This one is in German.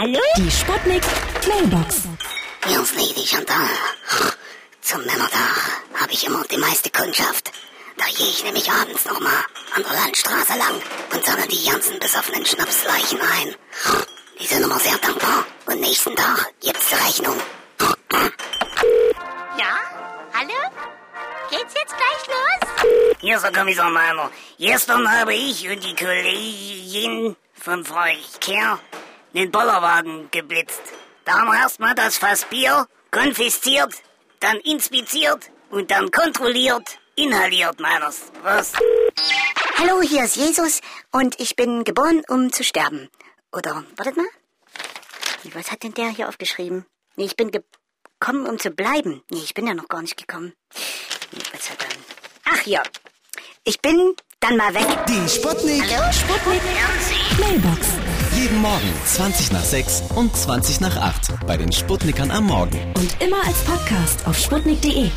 Hallo? Die Sputnik Mailbox. Ist Lady Chantal. Zum Männertag habe ich immer die meiste Kundschaft. Da gehe ich nämlich abends nochmal an der Landstraße lang und sammle die ganzen besoffenen Schnapsleichen ein. Die sind immer sehr dankbar und nächsten Tag gibt's die Rechnung. Ja? Hallo? Geht's jetzt gleich los? Hier ist der Kommissar Meiner. Gestern habe ich und die Kollegin von Frau Kehr den Bollerwagen geblitzt. Da haben wir erstmal das Fass Bier konfisziert, dann inspiziert und dann kontrolliert, inhaliert meiners. Was? Hallo, hier ist Jesus und ich bin geboren, um zu sterben. Oder, wartet mal. Was hat denn der hier aufgeschrieben? Nee, ich bin gekommen, um zu bleiben. Nee, ich bin ja noch gar nicht gekommen. Nee, was hat er? Ach ja. Ich bin dann mal weg. Die Sputnik. Hallo, Sputnik. Mailbox. Jeden Morgen 20 nach 6 und 20 nach 8 bei den Sputnikern am Morgen. Und immer als Podcast auf sputnik.de.